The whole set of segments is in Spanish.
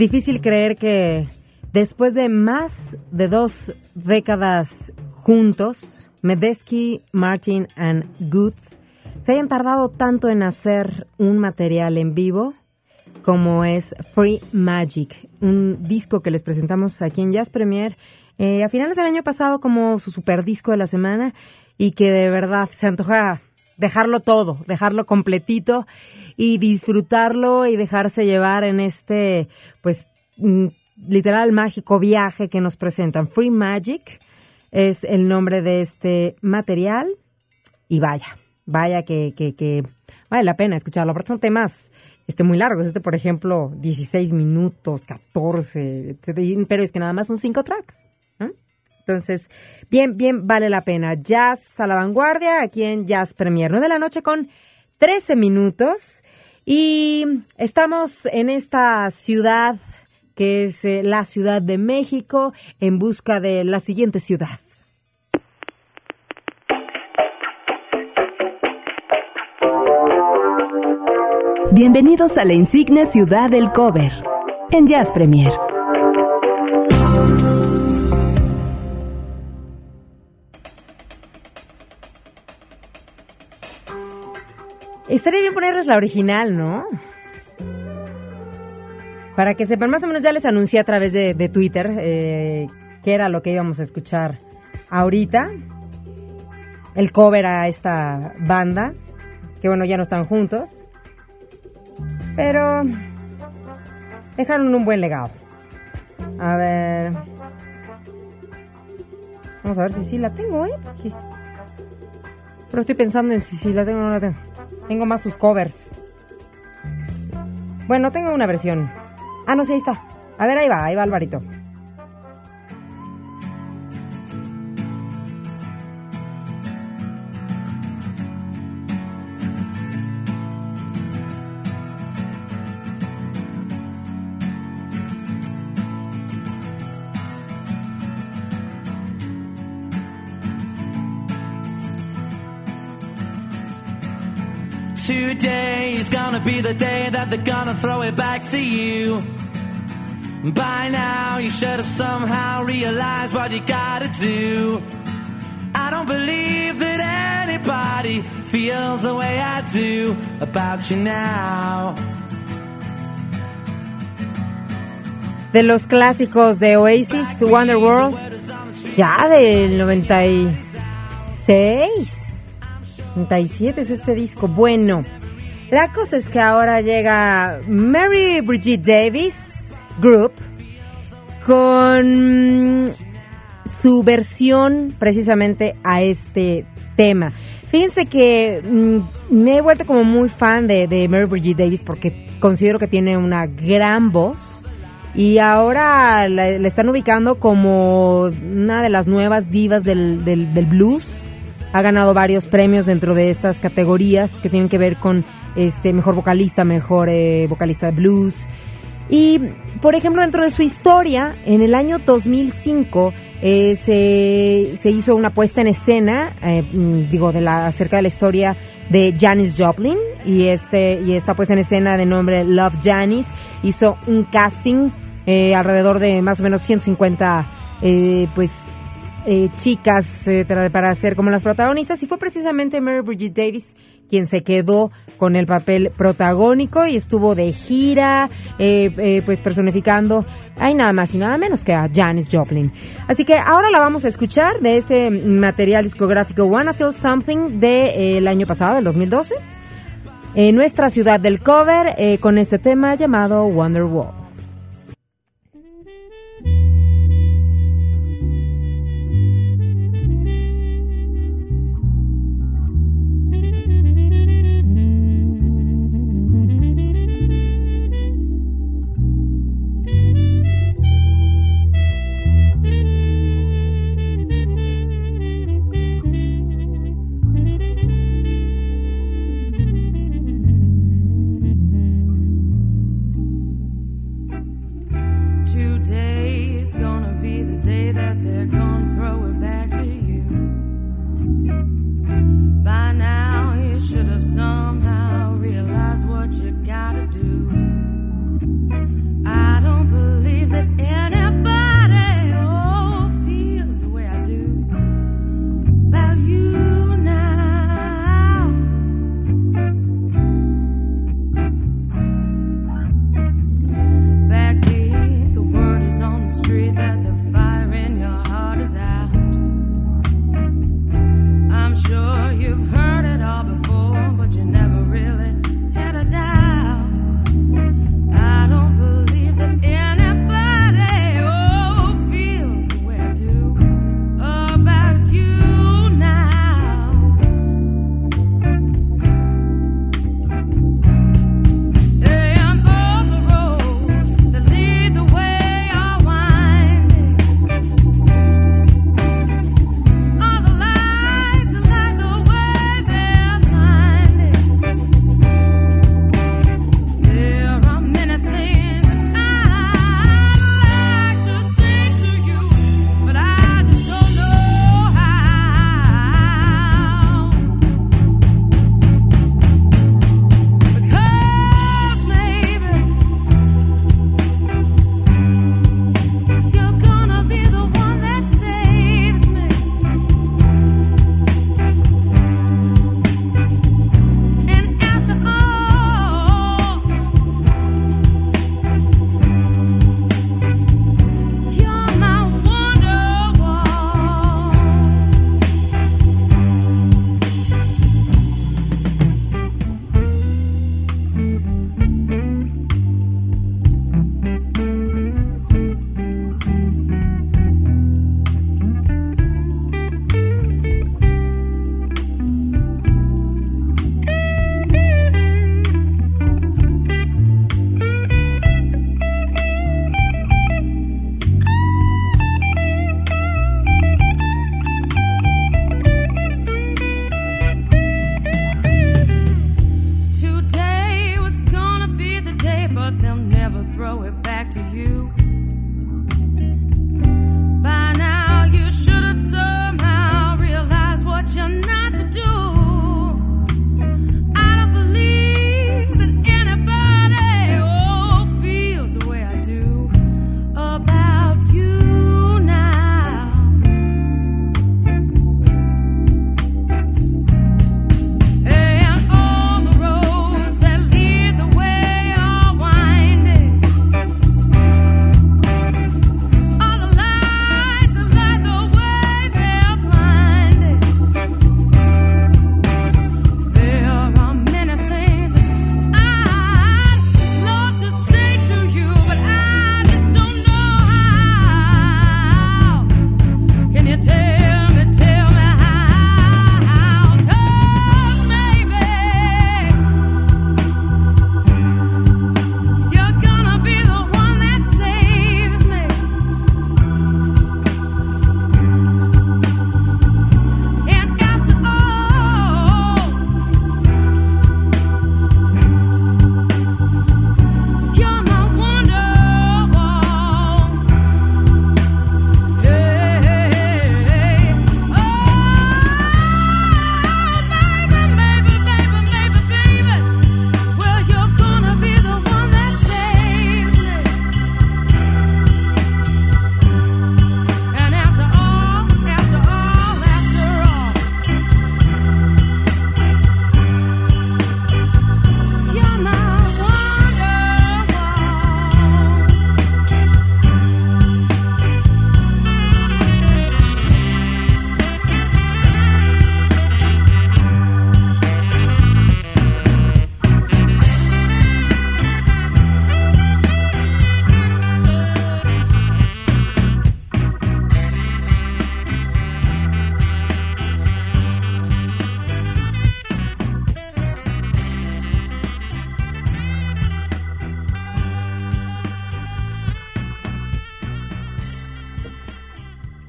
Difícil creer que después de más de dos décadas juntos, Medesky, Martin and Good se hayan tardado tanto en hacer un material en vivo como es Free Magic, un disco que les presentamos aquí en Jazz Premier eh, a finales del año pasado como su super disco de la semana y que de verdad se antoja dejarlo todo, dejarlo completito y disfrutarlo y dejarse llevar en este, pues, mm, literal mágico viaje que nos presentan. Free Magic es el nombre de este material y vaya, vaya que, que, que vale la pena escucharlo, porque son temas este, muy largos. Este, por ejemplo, 16 minutos, 14, pero es que nada más son 5 tracks. Entonces, bien, bien vale la pena. Jazz a la vanguardia aquí en Jazz Premier. 9 de la noche con 13 minutos. Y estamos en esta ciudad que es eh, la Ciudad de México en busca de la siguiente ciudad. Bienvenidos a la insigne ciudad del cover en Jazz Premier. Estaría bien ponerles la original, ¿no? Para que sepan, más o menos ya les anuncié a través de, Twitter eh, qué era lo que íbamos a escuchar ahorita. El cover a esta banda, que bueno, ya no están juntos. Pero dejaron un buen legado. A ver. Vamos a ver si sí la tengo, ¿eh? Pero estoy pensando en si sí la tengo o no la tengo. Tengo más sus covers. Bueno, tengo una versión. Ah, no, sí, ahí está. A ver, ahí va, ahí va Alvarito. Gonna be the day that they're gonna throw it back to you. By now, you should have somehow realized what you gotta do. I don't believe that anybody feels the way I do about you now. De los clásicos de Oasis, Wonderworld, ya del 96. 37 es este disco. Bueno, la cosa es que ahora llega Mary Bridget Davis Group con su versión precisamente a este tema. Fíjense que mm, me he vuelto como muy fan de, Mary Bridget Davis porque considero que tiene una gran voz y ahora la, están ubicando como una de las nuevas divas del, del blues ha ganado varios premios dentro de estas categorías que tienen que ver con este mejor vocalista, mejor eh, vocalista de blues. Y, por ejemplo, dentro de su historia, en el año 2005 eh, se, se, hizo una puesta en escena, eh, mm, digo, de la, acerca de la historia de Janis Joplin y este y esta puesta en escena de nombre Love Janis hizo un casting alrededor de más o menos 150 pues eh, chicas eh, para ser como las protagonistas y fue precisamente Mary Bridget Davis quien se quedó con el papel protagónico y estuvo de gira, eh, pues personificando, hay nada más y nada menos que a Janis Joplin. Así que ahora la vamos a escuchar de este material discográfico Wanna Feel Something del año pasado, del 2012, en nuestra ciudad del cover, con este tema llamado Wonderwall.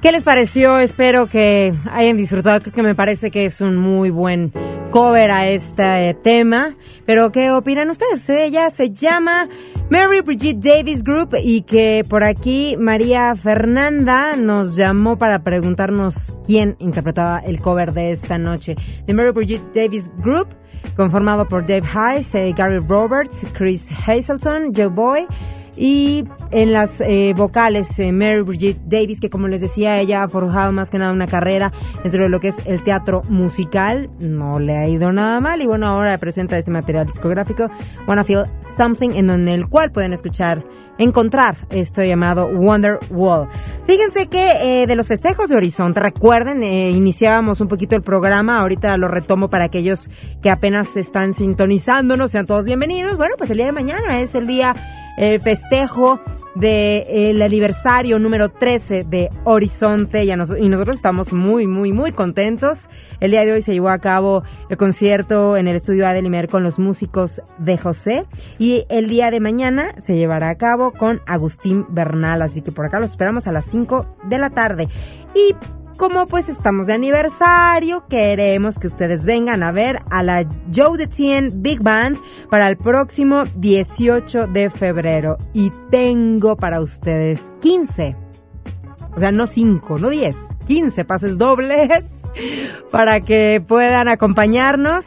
¿Qué les pareció? Espero que hayan disfrutado. Creo que me parece que es un muy buen cover a este eh, tema. Pero, ¿qué opinan ustedes? Ella se llama Mary Brigitte Davis Group y que por aquí María Fernanda nos llamó para preguntarnos quién interpretaba el cover de esta noche. The Mary Brigitte Davis Group, conformado por Dave Hayes, eh, Gary Roberts, Chris Hazelton, Joe Boy. Y en las eh, vocales, eh, Mary Brigitte Davis, que como les decía, ella ha forjado más que nada una carrera dentro de lo que es el teatro musical. No le ha ido nada mal. Y bueno, ahora presenta este material discográfico, Wanna Feel Something, en el cual pueden escuchar encontrar esto llamado Wonder Wall. Fíjense que eh, de los festejos de Horizonte, recuerden, iniciábamos un poquito el programa, ahorita lo retomo para aquellos que apenas están sintonizándonos, sean todos bienvenidos. Bueno, pues el día de mañana es el día el festejo del aniversario número 13 de Horizonte y, y, nosotros estamos muy, muy, muy contentos. El día de hoy se llevó a cabo el concierto en el estudio Adelimer con los músicos de José y el día de mañana se llevará a cabo con Agustín Bernal, así que por acá los esperamos a las 5 de la tarde. Y como pues estamos de aniversario, queremos que ustedes vengan a ver a la Joe Detien Big Band para el próximo 18 de febrero. Y tengo para ustedes 15 o sea, no 5, no 10, 15 pases dobles para que puedan acompañarnos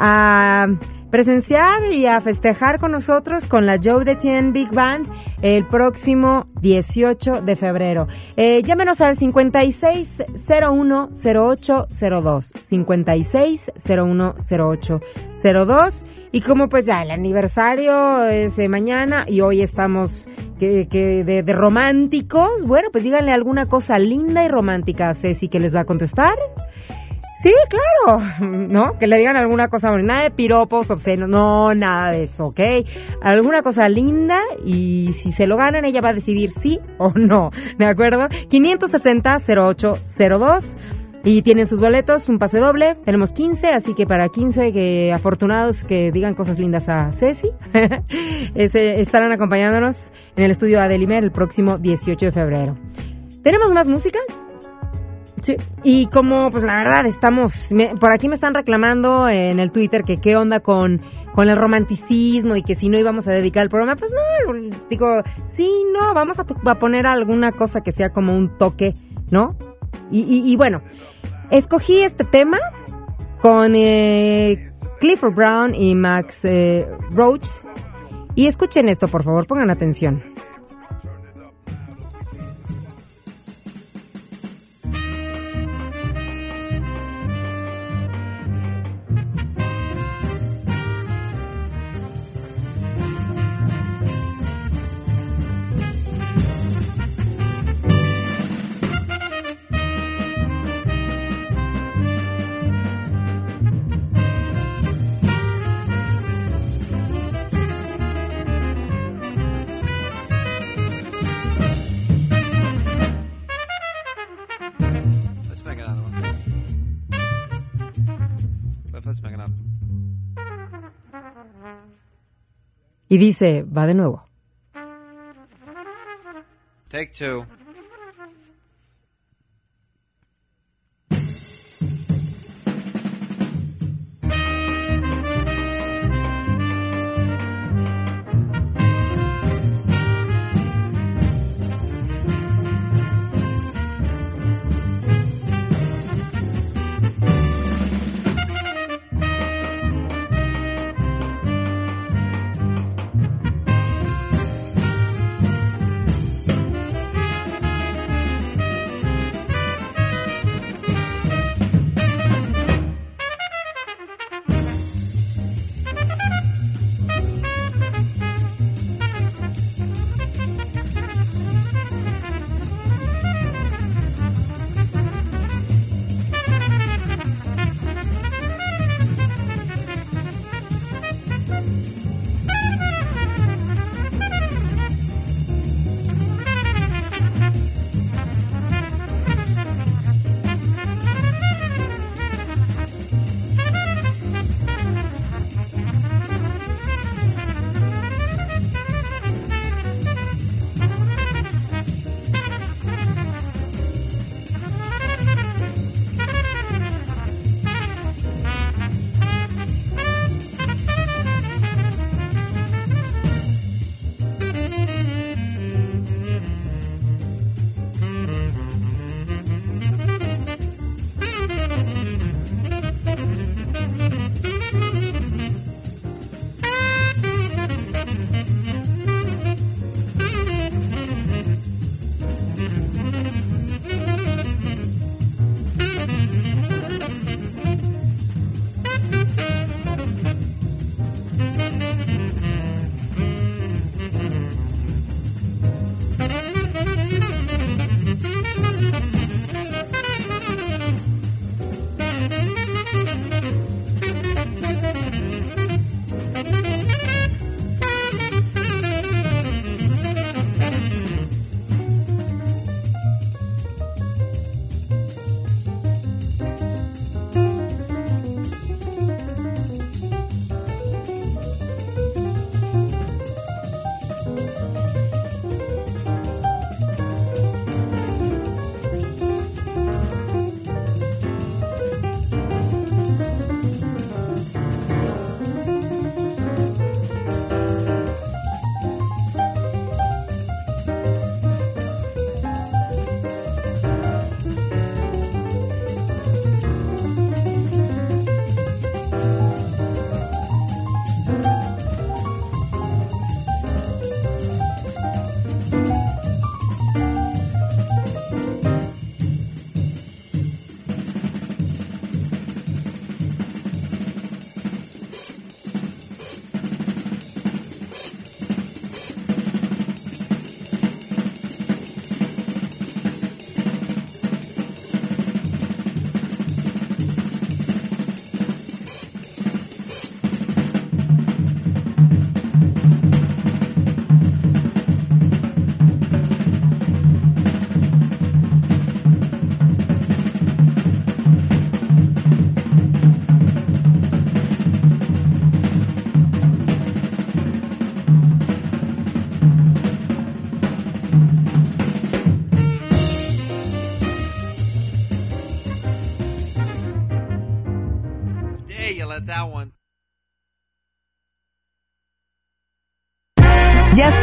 a presenciar y a festejar con nosotros con la Joe Detien Big Band el próximo 18 de febrero. Eh, llámenos al 56010802, 56010802 y como pues ya el aniversario es mañana y hoy estamos que, de, de, románticos, bueno pues díganle alguna cosa linda y romántica a Ceci que les va a contestar. Sí, claro, ¿no? Que le digan alguna cosa, nada de piropos, obscenos, no, nada de eso, ¿ok? Alguna cosa linda y si se lo ganan ella va a decidir sí o no, ¿de acuerdo? 560-0802 y tienen sus boletos, un pase doble, tenemos 15, así que para 15 que afortunados que digan cosas lindas a Ceci, estarán acompañándonos en el estudio Adelimer el próximo 18 de febrero. ¿Tenemos más música? Sí. Y como, pues la verdad, estamos, por aquí me están reclamando en el Twitter que qué onda con, con el romanticismo y que si no íbamos a dedicar el programa, pues no, digo, sí, no, vamos a, poner alguna cosa que sea como un toque, ¿no? Y, bueno, escogí este tema con eh, Clifford Brown y Max eh, Roach. Y escuchen esto, por favor, pongan atención. Y dice, va de nuevo. Take two.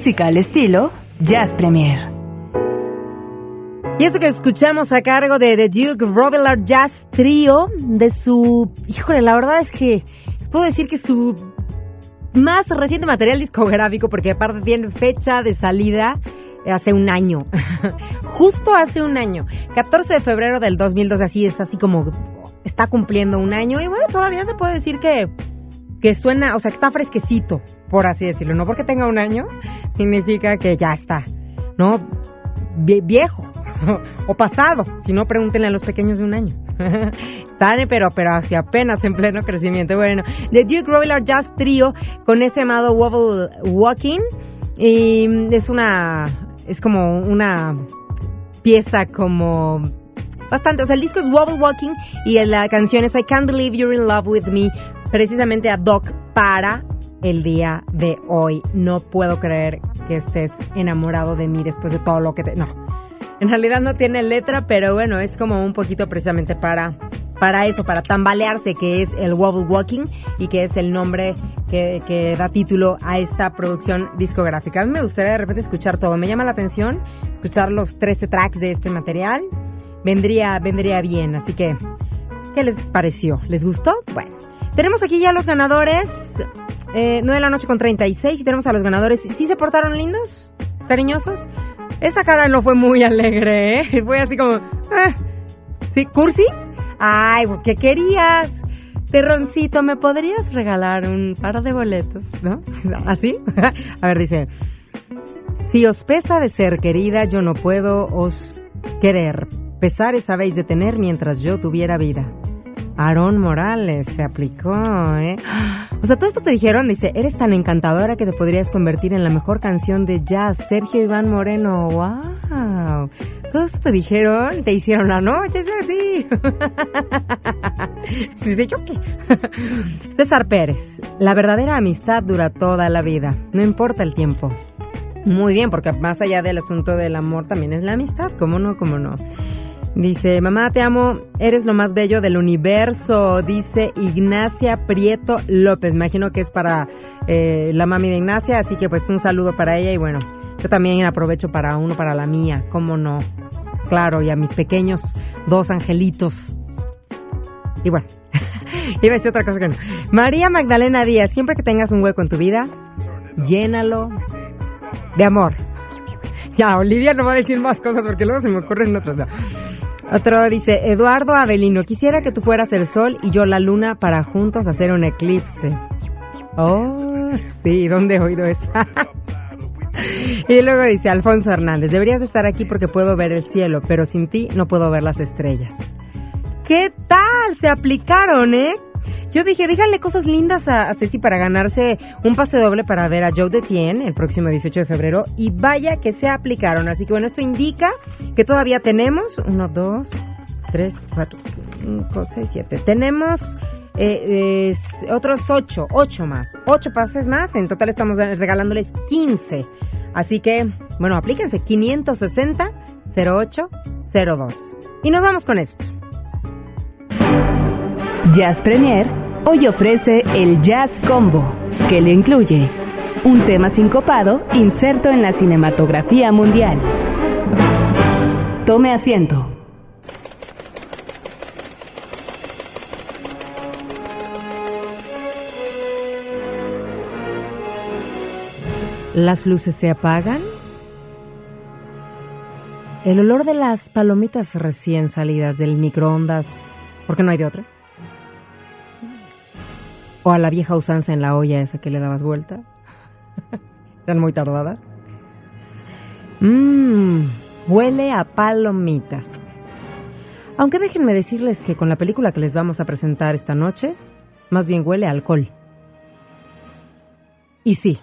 Música al estilo Jazz Premier. Y eso que escuchamos a cargo de The Duke Robillard Jazz Trio, de su... Híjole, la verdad es que puedo decir que su más reciente material discográfico, porque aparte tiene fecha de salida hace un año, justo hace un año, 14 de febrero del 2012, así es, así como está cumpliendo un año y bueno, todavía se puede decir que que suena, o sea, que está fresquecito, por así decirlo. No porque tenga un año, significa que ya está, ¿no? viejo o pasado. Si no, pregúntenle a los pequeños de un año. Están, pero, pero así apenas en pleno crecimiento. Bueno, The Duke Robillard Jazz Trio con ese llamado Wobble Walking. Y es una, es como una pieza como bastante. O sea, el disco es Wobble Walking y la canción es I Can't Believe You're in Love with Me precisamente a Doc para el día de hoy. No puedo creer que estés enamorado de mí después de todo lo que te... No, en realidad no tiene letra, pero bueno, es como un poquito precisamente para, para eso, para tambalearse, que es el Wobble Walking y que es el nombre que, que da título a esta producción discográfica. A mí me gustaría de repente escuchar todo. Me llama la atención escuchar los 13 tracks de este material vendría, vendría bien. Así que, ¿qué les pareció? ¿Les gustó? Bueno, tenemos aquí ya los ganadores. Eh, 9 de la noche con 36 y tenemos a los ganadores. ¿Sí se portaron lindos? ¿Cariñosos? Esa cara no fue muy alegre, ¿eh? Fue así como... ah. ¿Cursis? Ay, ¿qué querías? Terroncito, ¿me podrías regalar un par de boletos? ¿No? ¿Así? A ver, dice... Si os pesa de ser querida, yo no puedo os querer. Pesares habéis de tener mientras yo tuviera vida. Aarón Morales se aplicó, ¿eh? O sea, todo esto te dijeron, dice, eres tan encantadora que te podrías convertir en la mejor canción de jazz. Sergio Iván Moreno, wow. Todo esto te dijeron, te hicieron la noche, es así. Dice, ¿yo qué? César Pérez, la verdadera amistad dura toda la vida, no importa el tiempo. Muy bien, porque más allá del asunto del amor también es la amistad, ¿cómo no? ¿Cómo no? Dice, mamá, te amo, eres lo más bello del universo, dice Ignacia Prieto López. Imagino que es para eh, la mami de Ignacia, así que pues un saludo para ella y bueno, yo también aprovecho para uno, para la mía, ¿cómo no? Claro, y a mis pequeños dos angelitos. Y bueno, iba a decir otra cosa que no. María Magdalena Díaz, siempre que tengas un hueco en tu vida, llénalo de amor. Ya, Olivia no va a decir más cosas porque luego se me ocurren otras. Otro dice, Eduardo Avelino, quisiera que tú fueras el sol y yo la luna para juntos hacer un eclipse. Oh, sí, ¿dónde he oído eso? y luego dice Alfonso Hernández, deberías de estar aquí porque puedo ver el cielo, pero sin ti no puedo ver las estrellas. ¿Qué tal? Se aplicaron, ¿eh? Yo dije, díganle cosas lindas a, Ceci para ganarse un pase doble para ver a Joe Detien el próximo 18 de febrero. Y vaya que se aplicaron. Así que bueno, esto indica que todavía tenemos uno, dos, tres, cuatro, cinco, seis, siete. Tenemos eh, otros ocho, ocho más. Ocho pases más. En total estamos regalándoles 15. Así que, bueno, aplíquense 560 0802. Y nos vamos con esto. Jazz Premier hoy ofrece el Jazz Combo, que le incluye un tema sincopado inserto en la cinematografía mundial. Tome asiento. Las luces se apagan. El olor de las palomitas recién salidas del microondas, porque no hay de otra. O a la vieja usanza en la olla esa que le dabas vuelta. Eran muy tardadas. Mmm, huele a palomitas. Aunque déjenme decirles que con la película que les vamos a presentar esta noche, más bien huele a alcohol. Y sí,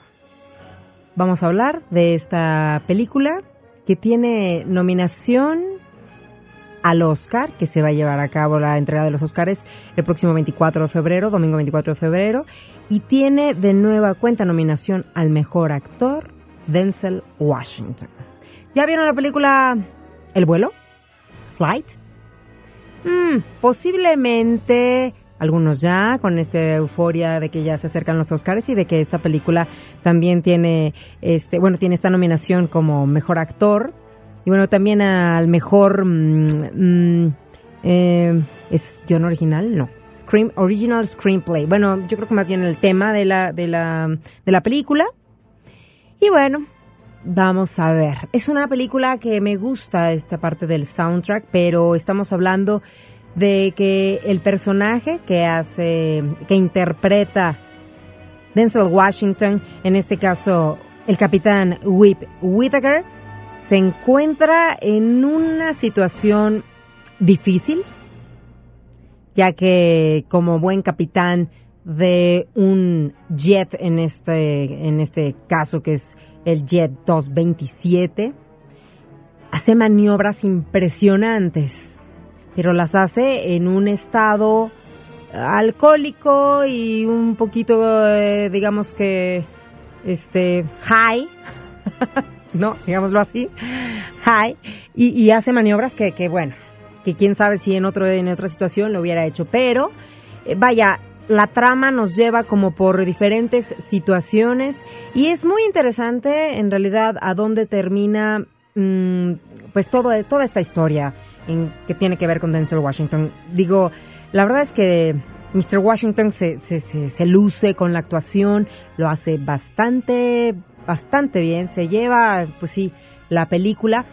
vamos a hablar de esta película que tiene nominación al Oscar, que se va a llevar a cabo la entrega de los Oscars el próximo 24 de febrero, domingo 24 de febrero, y tiene de nueva cuenta nominación al mejor actor, Denzel Washington. ¿Ya vieron la película El vuelo? Flight. Mm, posiblemente algunos ya, con esta euforia de que ya se acercan los Oscars y de que esta película también tiene, este, bueno, tiene esta nominación como mejor actor y bueno, también al mejor, mm, mm, eh, ¿es guion original? No. Screen, original Screenplay. Bueno, yo creo que más bien el tema de la, de la, de la película. Y bueno, Vamos a ver. Es una película que me gusta esta parte del soundtrack, pero estamos hablando de que el personaje que hace, que interpreta Denzel Washington, en este caso el capitán Whip Whittaker, se encuentra en una situación difícil, ya que como buen capitán de un jet en este, en este caso que es el Jet 227, hace maniobras impresionantes, pero las hace en un estado alcohólico y un poquito, eh, digamos que, este, high, ¿no? Digámoslo así, y, hace maniobras que, que, bueno, que quién sabe si en, otro, en otra situación lo hubiera hecho, pero eh, vaya, la trama nos lleva como por diferentes situaciones y es muy interesante en realidad a dónde termina mm, pues todo, toda esta historia. que tiene que ver con Denzel Washington. Digo, la verdad es que Mr. Washington se, se, luce con la actuación, lo hace bastante, bastante bien, se lleva, pues sí, la película.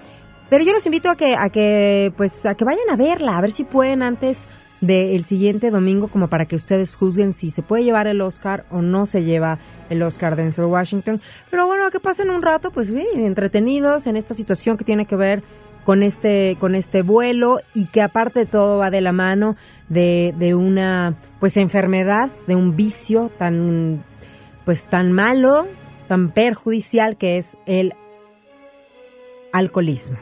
Pero yo los invito a que, a que, pues, a que vayan a verla, a ver si pueden antes del siguiente domingo, como para que ustedes juzguen si se puede llevar el Oscar o no se lleva el Oscar Denzel Washington. Pero bueno, que pasen un rato, pues bien, entretenidos en esta situación que tiene que ver con este, con este vuelo y que aparte de todo va de la mano de, de una pues enfermedad, de un vicio tan pues tan malo, tan perjudicial que es el alcoholismo.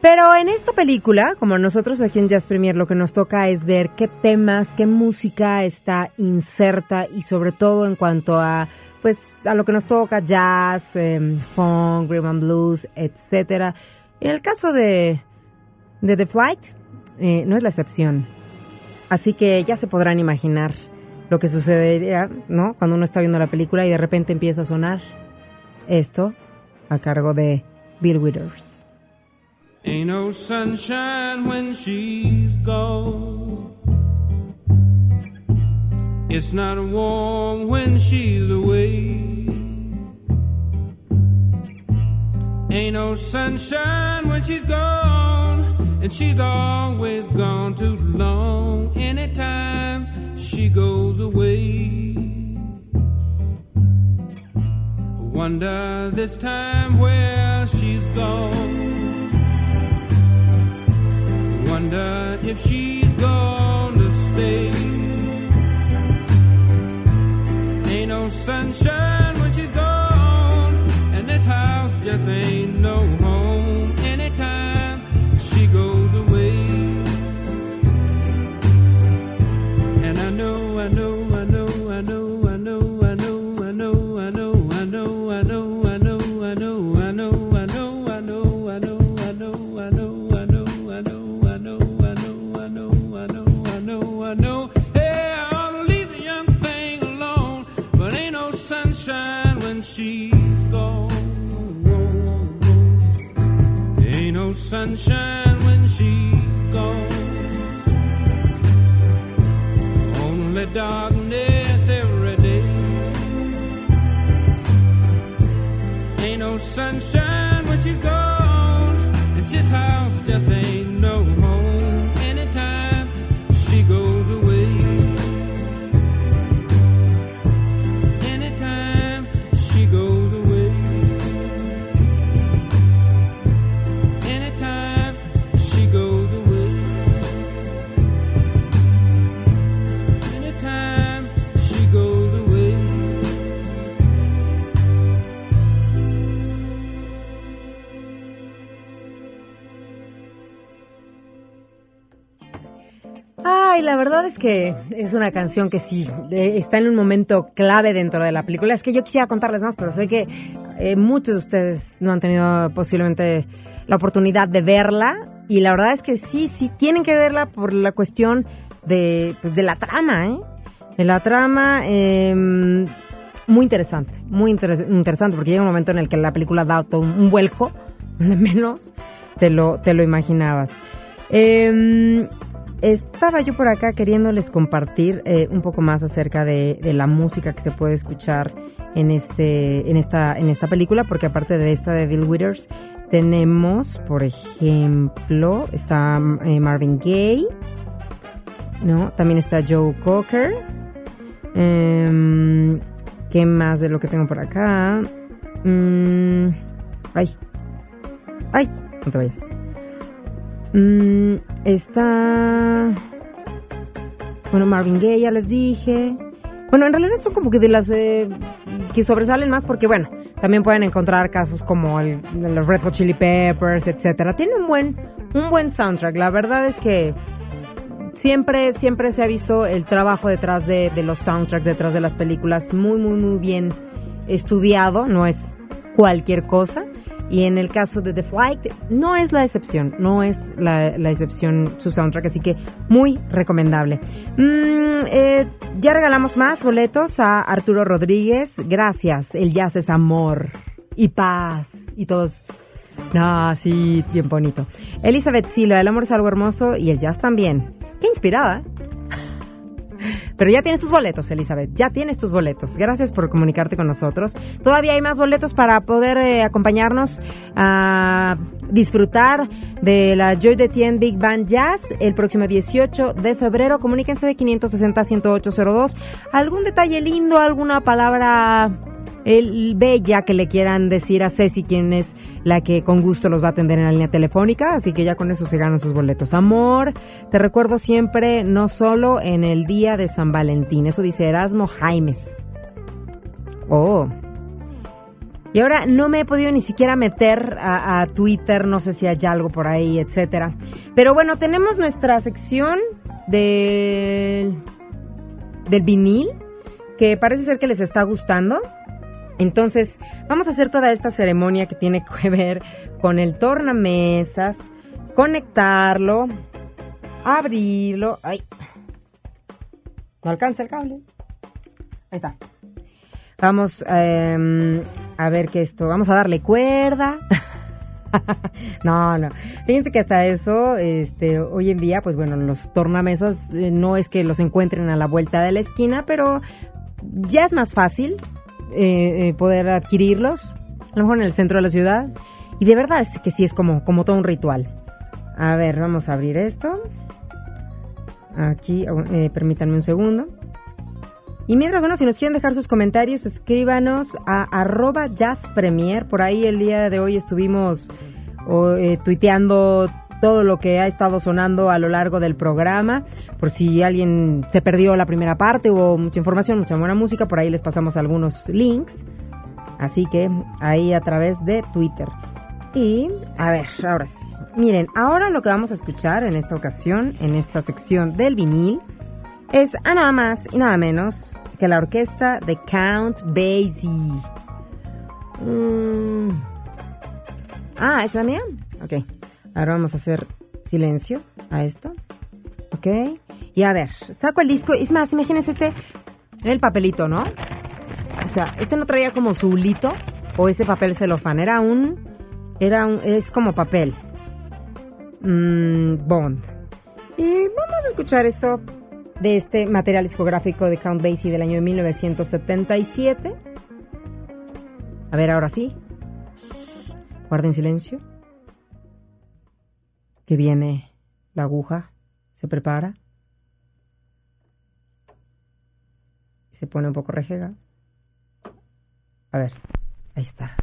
Pero en esta película, como nosotros aquí en Jazz Premier, lo que nos toca es ver qué temas, qué música está inserta y sobre todo en cuanto a pues a lo que nos toca jazz, eh, funk, rhythm and blues, etcétera. En el caso de, de The Flight, eh, no es la excepción. Así que ya se podrán imaginar lo que sucedería, ¿no? Cuando uno está viendo la película y de repente empieza a sonar esto a cargo de Bill Withers. Ain't no sunshine when she's gone. It's not warm when she's away. Ain't no sunshine when she's gone, and she's always gone too long. Anytime she goes away, wonder this time where she's gone. Wonder if she's gonna stay. Ain't no sunshine es que es una canción que sí eh, está en un momento clave dentro de la película. Es que yo quisiera contarles más, pero sé que eh, muchos de ustedes no han tenido posiblemente la oportunidad de verla. Y la verdad es que sí, sí tienen que verla por la cuestión de, pues, de la trama, ¿eh? De la trama, eh, muy interesante, muy interes- interesante, porque llega un momento en el que la película da todo un, vuelco, de menos te lo, te lo imaginabas. Eh, estaba yo por acá queriéndoles compartir eh, un poco más acerca de, la música que se puede escuchar en este en esta en esta película porque aparte de esta de Bill Withers tenemos por ejemplo está eh, Marvin Gaye no también está Joe Cocker. Em, qué más de lo que tengo por acá Mm, ay. Ay no te vayas Mm, está. Bueno, Marvin Gaye, ya les dije. Bueno, en realidad son como que de las eh, que sobresalen más porque, bueno, también pueden encontrar casos como el, los Red Hot Chili Peppers, etcétera. Tiene un buen, un buen soundtrack. La verdad es que siempre, siempre se ha visto el trabajo detrás de, de los soundtracks, detrás de las películas, muy, muy, muy bien estudiado. No es cualquier cosa. Y en el caso de The Flight, no es la excepción, no es la, la excepción su soundtrack, así que muy recomendable. Mm, eh, ya regalamos más boletos a Arturo Rodríguez, gracias, el jazz es amor y paz y todos No, sí, bien bonito. Elizabeth Silo, el amor es algo hermoso y el jazz también. Qué inspirada. Pero ya tienes tus boletos, Elizabeth. Ya tienes tus boletos. Gracias por comunicarte con nosotros. Todavía hay más boletos para poder eh, acompañarnos a disfrutar de la Joy de Tien Big Band Jazz el próximo 18 de febrero. Comuníquense de 560-10802. ¿Algún detalle lindo? ¿Alguna palabra el bella que le quieran decir a Ceci, quien es la que con gusto los va a atender en la línea telefónica, así que ya con eso se ganan sus boletos. Amor, te recuerdo siempre, no solo en el día de San Valentín, eso dice Erasmo Jaimes. Oh. Y ahora no me he podido ni siquiera meter a, a Twitter, no sé si hay algo por ahí, etcétera. Pero bueno, tenemos nuestra sección del, del vinil, que parece ser que les está gustando. Entonces, vamos a hacer toda esta ceremonia que tiene que ver con el tornamesas, conectarlo, abrirlo. ¡Ay! No alcanza el cable. Ahí está. Vamos eh, a ver qué esto. Vamos a darle cuerda. no, no. Fíjense que hasta eso, este, hoy en día, pues bueno, los tornamesas eh, no es que los encuentren a la vuelta de la esquina, pero ya es más fácil eh, eh, poder adquirirlos, a lo mejor en el centro de la ciudad. Y de verdad es que sí es como, como todo un ritual. A ver, vamos a abrir esto. Aquí, eh, permítanme un segundo. Y mientras, bueno, si nos quieren dejar sus comentarios, escríbanos a arroba jazzpremier. Por ahí el día de hoy estuvimos tuiteando todo lo que ha estado sonando a lo largo del programa. Por si alguien se perdió la primera parte, hubo mucha información, mucha buena música, por ahí les pasamos algunos links. Así que ahí a través de Twitter. Y, a ver, ahora sí. Miren, ahora lo que vamos a escuchar en esta ocasión, en esta sección del vinil, es a nada más y nada menos que la orquesta de Count Basie. Mm. Ah, ¿es la mía? Ok. Ahora vamos a hacer silencio a esto. Ok. Y a ver, saco el disco. Es más, imagínense este, el papelito, ¿no? O sea, este no traía como su o ese papel celofán. Era un, era un, es como papel. Mm, Bond. Y vamos a escuchar esto de este material discográfico de Count Basie del año 1977. A ver, ahora sí. Guarden silencio. Que viene la aguja, se prepara. Se pone un poco rejega. A ver, ahí está.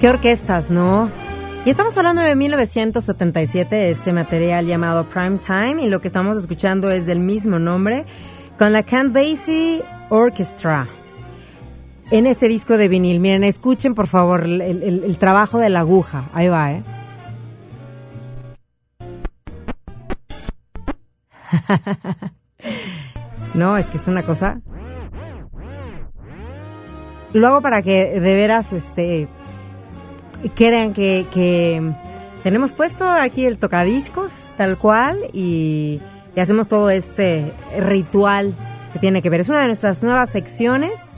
Qué orquestas, ¿no? Y estamos hablando de 1977, este material llamado Prime Time, y lo que estamos escuchando es del mismo nombre, con la Count Basie Orchestra. En este disco de vinil, miren, escuchen por favor el, el- el trabajo de la aguja. Ahí va, ¿eh? no, es que es una cosa. Lo hago para que de veras, este, crean que, que tenemos puesto aquí el tocadiscos, tal cual, y, hacemos todo este ritual que tiene que ver. Es una de nuestras nuevas secciones,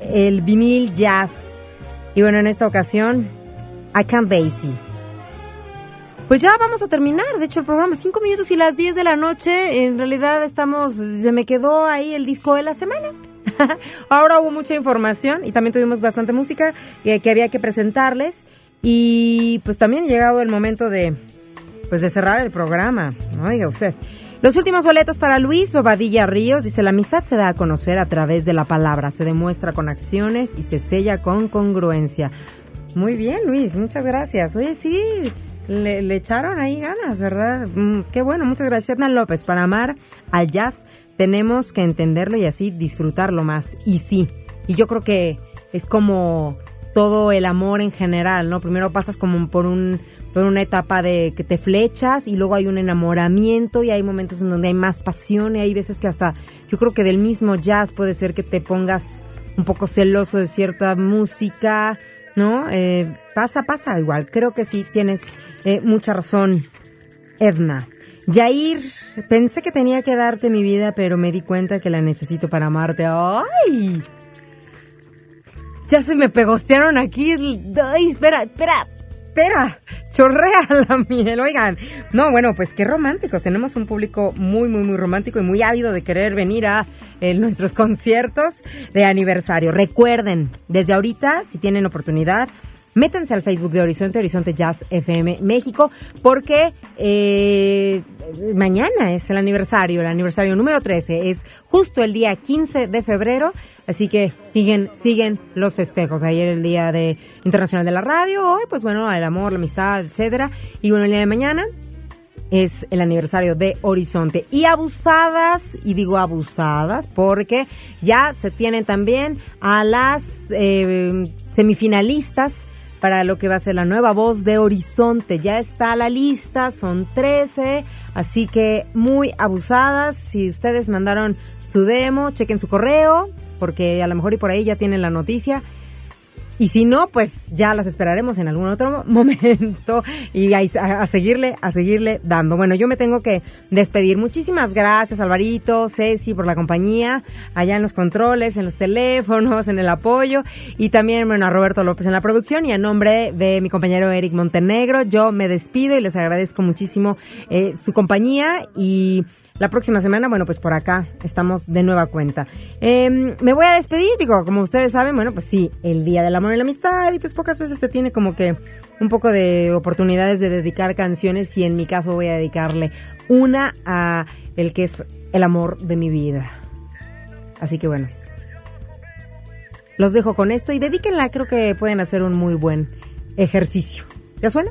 el vinil jazz. Y bueno, en esta ocasión, I Can't Basie. Pues ya vamos a terminar, de hecho el programa, cinco minutos y las 10 de la noche, en realidad estamos, se me quedó ahí el disco de la semana. Ahora hubo mucha información y también tuvimos bastante música que, que había que presentarles y pues también llegado el momento de pues de cerrar el programa. Oiga usted. Los últimos boletos para Luis Bobadilla Ríos dice la amistad se da a conocer a través de la palabra, se demuestra con acciones y se sella con congruencia. Muy bien, Luis, muchas gracias. Oye, sí, le, le echaron ahí ganas, ¿verdad? Mm, qué bueno, muchas gracias. Edna López, para amar al jazz tenemos que entenderlo y así disfrutarlo más. Y sí, y yo creo que es como todo el amor en general, ¿no? Primero pasas como por un por una etapa de que te flechas y luego hay un enamoramiento y hay momentos en donde hay más pasión y hay veces que hasta yo creo que del mismo jazz puede ser que te pongas un poco celoso de cierta música, ¿no? Eh, pasa, pasa igual. Creo que sí tienes eh, mucha razón, Edna. Yair, pensé que tenía que darte mi vida, pero me di cuenta que la necesito para amarte. ¡Ay! Ya se me pegostearon aquí. ¡Ay, espera, espera! espera, chorrea la miel, oigan. No, bueno, pues qué románticos. Tenemos un público muy, muy, muy romántico y muy ávido de querer venir a eh, nuestros conciertos de aniversario. Recuerden, desde ahorita, si tienen oportunidad, métanse al Facebook de Horizonte, Horizonte Jazz FM México, porque eh, mañana es el aniversario, el aniversario número 13, es justo el día 15 de febrero, así que siguen, siguen los festejos. Ayer el Día de Internacional de la Radio, hoy pues bueno, el amor, la amistad, etcétera, y bueno, el día de mañana es el aniversario de Horizonte. Y abusadas, y digo abusadas, porque ya se tienen también a las eh, semifinalistas para lo que va a ser la nueva voz de Horizonte. Ya está la lista, son 13, así que muy abusadas. Si ustedes mandaron su demo, chequen su correo, porque a lo mejor y por ahí ya tienen la noticia. Y si no, pues ya las esperaremos en algún otro momento y a, seguirle, a seguirle dando. Bueno, yo me tengo que despedir. Muchísimas gracias, Alvarito, Ceci, por la compañía, allá en los controles, en los teléfonos, en el apoyo. Y también, bueno, a Roberto López en la producción. Y a nombre de mi compañero Eric Montenegro, yo me despido y les agradezco muchísimo eh, su compañía y la próxima semana, bueno, pues por acá estamos de nueva cuenta. Eh, me voy a despedir, digo, como ustedes saben, bueno, pues sí, el Día del Amor y la Amistad, y pues pocas veces se tiene como que un poco de oportunidades de dedicar canciones, y en mi caso voy a dedicarle una a el que es el amor de mi vida. Así que bueno, los dejo con esto y dedíquenla, creo que pueden hacer un muy buen ejercicio. ¿Ya suena?